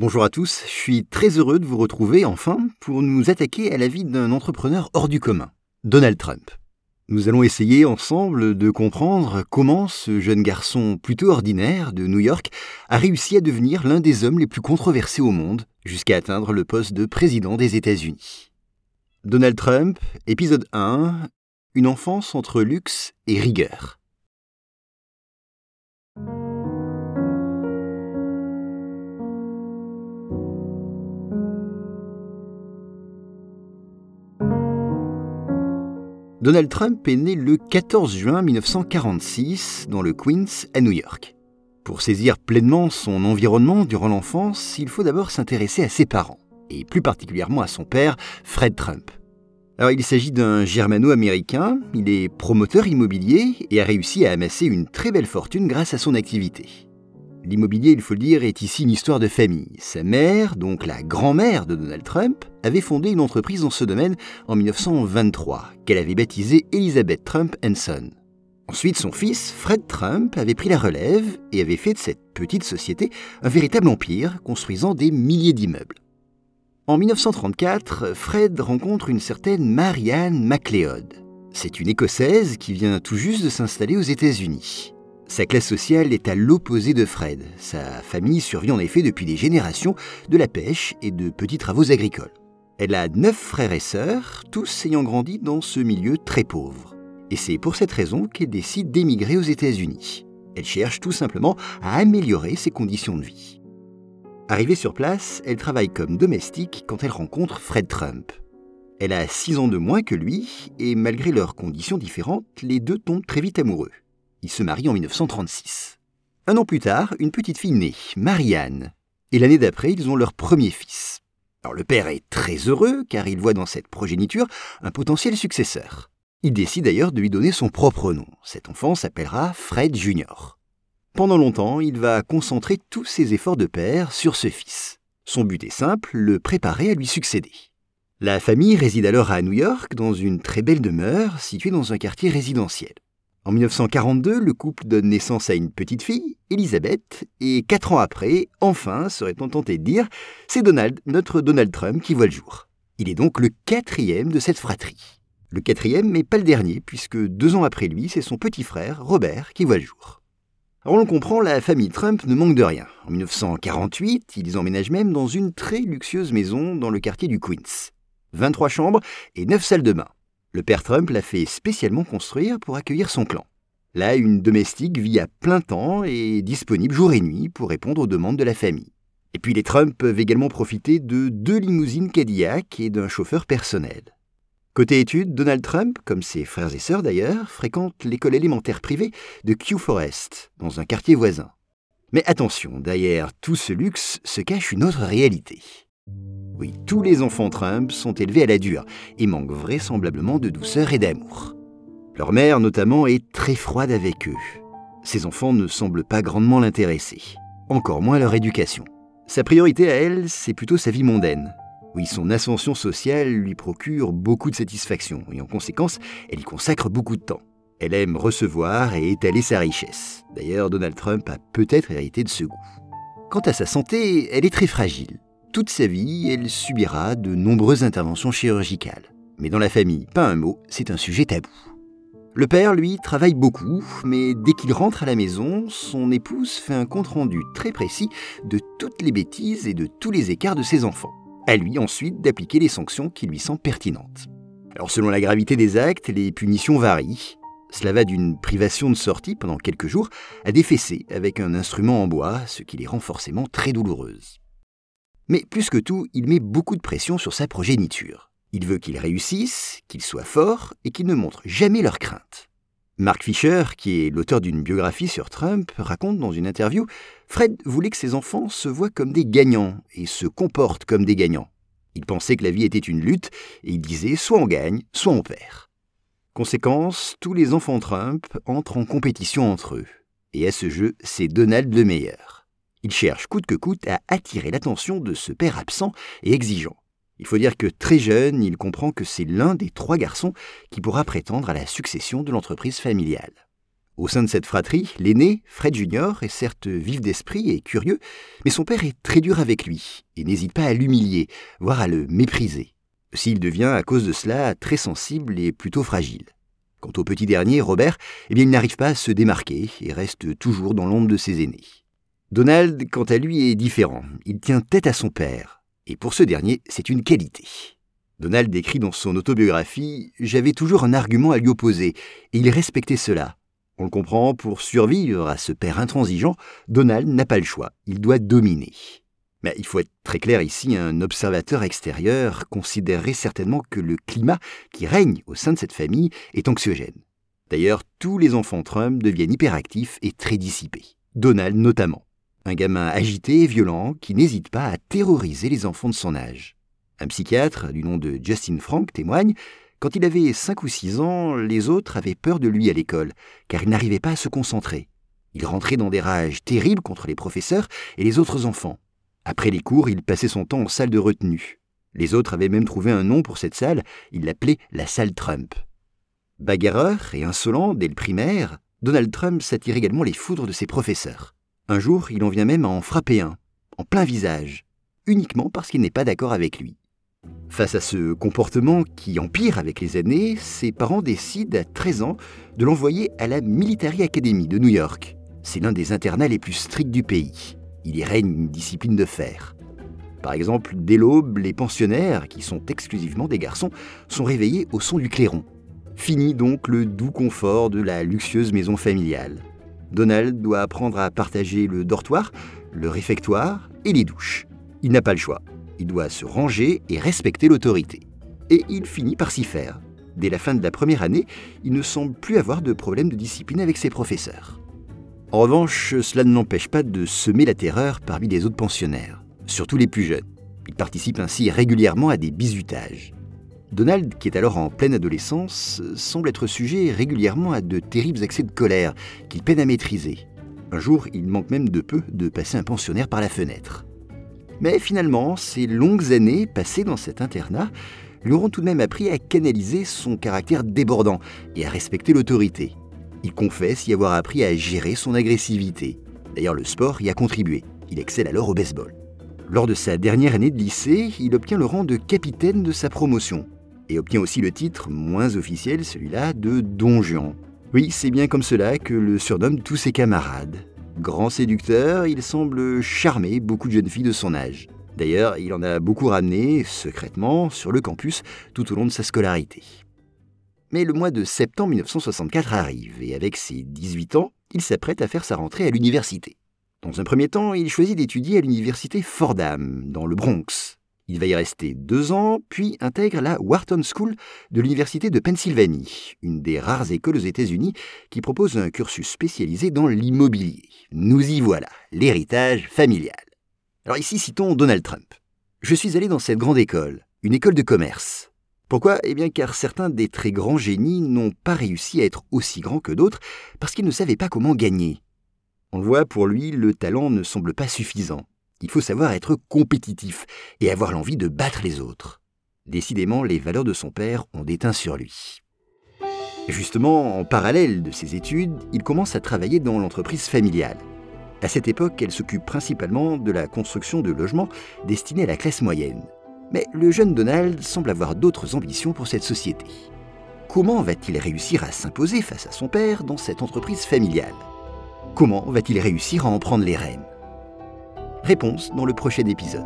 Bonjour à tous, je suis très heureux de vous retrouver enfin pour nous attaquer à la vie d'un entrepreneur hors du commun, Donald Trump. Nous allons essayer ensemble de comprendre comment ce jeune garçon plutôt ordinaire de New York a réussi à devenir l'un des hommes les plus controversés au monde jusqu'à atteindre le poste de président des États-Unis. Donald Trump, épisode 1, Une enfance entre luxe et rigueur. Donald Trump est né le 14 juin 1946 dans le Queens à New York. Pour saisir pleinement son environnement durant l'enfance, il faut d'abord s'intéresser à ses parents, et plus particulièrement à son père, Fred Trump. Alors il s'agit d'un germano-américain, il est promoteur immobilier et a réussi à amasser une très belle fortune grâce à son activité. L'immobilier, il faut le dire, est ici une histoire de famille. Sa mère, donc la grand-mère de Donald Trump, avait fondé une entreprise dans ce domaine en 1923, qu'elle avait baptisée Elizabeth Trump Son. Ensuite, son fils, Fred Trump, avait pris la relève et avait fait de cette petite société un véritable empire, construisant des milliers d'immeubles. En 1934, Fred rencontre une certaine Marianne MacLeod. C'est une Écossaise qui vient tout juste de s'installer aux États-Unis. Sa classe sociale est à l'opposé de Fred. Sa famille survit en effet depuis des générations de la pêche et de petits travaux agricoles. Elle a neuf frères et sœurs, tous ayant grandi dans ce milieu très pauvre. Et c'est pour cette raison qu'elle décide d'émigrer aux États-Unis. Elle cherche tout simplement à améliorer ses conditions de vie. Arrivée sur place, elle travaille comme domestique quand elle rencontre Fred Trump. Elle a six ans de moins que lui, et malgré leurs conditions différentes, les deux tombent très vite amoureux. Ils se marient en 1936. Un an plus tard, une petite fille naît, Marianne. Et l'année d'après, ils ont leur premier fils. Le père est très heureux car il voit dans cette progéniture un potentiel successeur. Il décide d'ailleurs de lui donner son propre nom. Cet enfant s'appellera Fred Junior. Pendant longtemps, il va concentrer tous ses efforts de père sur ce fils. Son but est simple, le préparer à lui succéder. La famille réside alors à New York dans une très belle demeure située dans un quartier résidentiel. En 1942, le couple donne naissance à une petite fille, Elisabeth, et quatre ans après, enfin, serait-on tenté de dire, c'est Donald, notre Donald Trump, qui voit le jour. Il est donc le quatrième de cette fratrie. Le quatrième, mais pas le dernier, puisque deux ans après lui, c'est son petit frère, Robert, qui voit le jour. Alors on comprend, la famille Trump ne manque de rien. En 1948, ils emménagent même dans une très luxueuse maison dans le quartier du Queens. 23 chambres et 9 salles de bain. Le père Trump l'a fait spécialement construire pour accueillir son clan. Là, une domestique vit à plein temps et est disponible jour et nuit pour répondre aux demandes de la famille. Et puis les Trump peuvent également profiter de deux limousines Cadillac et d'un chauffeur personnel. Côté études, Donald Trump, comme ses frères et sœurs d'ailleurs, fréquente l'école élémentaire privée de Kew Forest, dans un quartier voisin. Mais attention, derrière tout ce luxe se cache une autre réalité. Oui, tous les enfants Trump sont élevés à la dure et manquent vraisemblablement de douceur et d'amour. Leur mère, notamment, est très froide avec eux. Ses enfants ne semblent pas grandement l'intéresser, encore moins leur éducation. Sa priorité à elle, c'est plutôt sa vie mondaine. Oui, son ascension sociale lui procure beaucoup de satisfaction et en conséquence, elle y consacre beaucoup de temps. Elle aime recevoir et étaler sa richesse. D'ailleurs, Donald Trump a peut-être hérité de ce goût. Quant à sa santé, elle est très fragile. Toute sa vie, elle subira de nombreuses interventions chirurgicales. Mais dans la famille, pas un mot, c'est un sujet tabou. Le père, lui, travaille beaucoup, mais dès qu'il rentre à la maison, son épouse fait un compte-rendu très précis de toutes les bêtises et de tous les écarts de ses enfants. À lui ensuite d'appliquer les sanctions qui lui semblent pertinentes. Alors selon la gravité des actes, les punitions varient. Cela va d'une privation de sortie pendant quelques jours à des fessées avec un instrument en bois, ce qui les rend forcément très douloureuses. Mais plus que tout, il met beaucoup de pression sur sa progéniture. Il veut qu'ils réussissent, qu'ils soient forts et qu'ils ne montrent jamais leurs craintes. Mark Fisher, qui est l'auteur d'une biographie sur Trump, raconte dans une interview Fred voulait que ses enfants se voient comme des gagnants et se comportent comme des gagnants. Il pensait que la vie était une lutte et il disait soit on gagne, soit on perd. Conséquence, tous les enfants Trump entrent en compétition entre eux. Et à ce jeu, c'est Donald le meilleur. Il cherche coûte que coûte à attirer l'attention de ce père absent et exigeant. Il faut dire que très jeune, il comprend que c'est l'un des trois garçons qui pourra prétendre à la succession de l'entreprise familiale. Au sein de cette fratrie, l'aîné, Fred Junior, est certes vif d'esprit et curieux, mais son père est très dur avec lui et n'hésite pas à l'humilier, voire à le mépriser. S'il devient à cause de cela très sensible et plutôt fragile. Quant au petit dernier, Robert, eh bien, il n'arrive pas à se démarquer et reste toujours dans l'ombre de ses aînés. Donald, quant à lui, est différent. Il tient tête à son père. Et pour ce dernier, c'est une qualité. Donald décrit dans son autobiographie J'avais toujours un argument à lui opposer, et il respectait cela. On le comprend, pour survivre à ce père intransigeant, Donald n'a pas le choix, il doit dominer. Mais il faut être très clair ici, un observateur extérieur considérerait certainement que le climat qui règne au sein de cette famille est anxiogène. D'ailleurs, tous les enfants Trump deviennent hyperactifs et très dissipés. Donald notamment. Un gamin agité et violent qui n'hésite pas à terroriser les enfants de son âge. Un psychiatre du nom de Justin Frank témoigne quand il avait 5 ou 6 ans, les autres avaient peur de lui à l'école, car il n'arrivait pas à se concentrer. Il rentrait dans des rages terribles contre les professeurs et les autres enfants. Après les cours, il passait son temps en salle de retenue. Les autres avaient même trouvé un nom pour cette salle, ils l'appelaient la salle Trump. Bagarreur et insolent dès le primaire, Donald Trump s'attire également les foudres de ses professeurs. Un jour, il en vient même à en frapper un, en plein visage, uniquement parce qu'il n'est pas d'accord avec lui. Face à ce comportement qui empire avec les années, ses parents décident à 13 ans de l'envoyer à la Military Academy de New York. C'est l'un des internats les plus stricts du pays. Il y règne une discipline de fer. Par exemple, dès l'aube, les pensionnaires, qui sont exclusivement des garçons, sont réveillés au son du clairon. Fini donc le doux confort de la luxueuse maison familiale. Donald doit apprendre à partager le dortoir, le réfectoire et les douches. Il n'a pas le choix. Il doit se ranger et respecter l'autorité. Et il finit par s'y faire. Dès la fin de la première année, il ne semble plus avoir de problème de discipline avec ses professeurs. En revanche, cela ne l'empêche pas de semer la terreur parmi les autres pensionnaires, surtout les plus jeunes. Il participe ainsi régulièrement à des bizutages. Donald, qui est alors en pleine adolescence, semble être sujet régulièrement à de terribles accès de colère qu'il peine à maîtriser. Un jour, il manque même de peu de passer un pensionnaire par la fenêtre. Mais finalement, ces longues années passées dans cet internat lui auront tout de même appris à canaliser son caractère débordant et à respecter l'autorité. Il confesse y avoir appris à gérer son agressivité. D'ailleurs, le sport y a contribué. Il excelle alors au baseball. Lors de sa dernière année de lycée, il obtient le rang de capitaine de sa promotion et obtient aussi le titre, moins officiel celui-là, de Don Juan. Oui, c'est bien comme cela que le surnomme tous ses camarades. Grand séducteur, il semble charmer beaucoup de jeunes filles de son âge. D'ailleurs, il en a beaucoup ramené, secrètement, sur le campus tout au long de sa scolarité. Mais le mois de septembre 1964 arrive, et avec ses 18 ans, il s'apprête à faire sa rentrée à l'université. Dans un premier temps, il choisit d'étudier à l'université Fordham, dans le Bronx. Il va y rester deux ans, puis intègre la Wharton School de l'Université de Pennsylvanie, une des rares écoles aux États-Unis qui propose un cursus spécialisé dans l'immobilier. Nous y voilà, l'héritage familial. Alors ici, citons Donald Trump. Je suis allé dans cette grande école, une école de commerce. Pourquoi? Eh bien car certains des très grands génies n'ont pas réussi à être aussi grands que d'autres parce qu'ils ne savaient pas comment gagner. On le voit, pour lui, le talent ne semble pas suffisant. Il faut savoir être compétitif et avoir l'envie de battre les autres. Décidément, les valeurs de son père ont déteint sur lui. Justement, en parallèle de ses études, il commence à travailler dans l'entreprise familiale. À cette époque, elle s'occupe principalement de la construction de logements destinés à la classe moyenne. Mais le jeune Donald semble avoir d'autres ambitions pour cette société. Comment va-t-il réussir à s'imposer face à son père dans cette entreprise familiale? Comment va-t-il réussir à en prendre les rênes? Réponse dans le prochain épisode.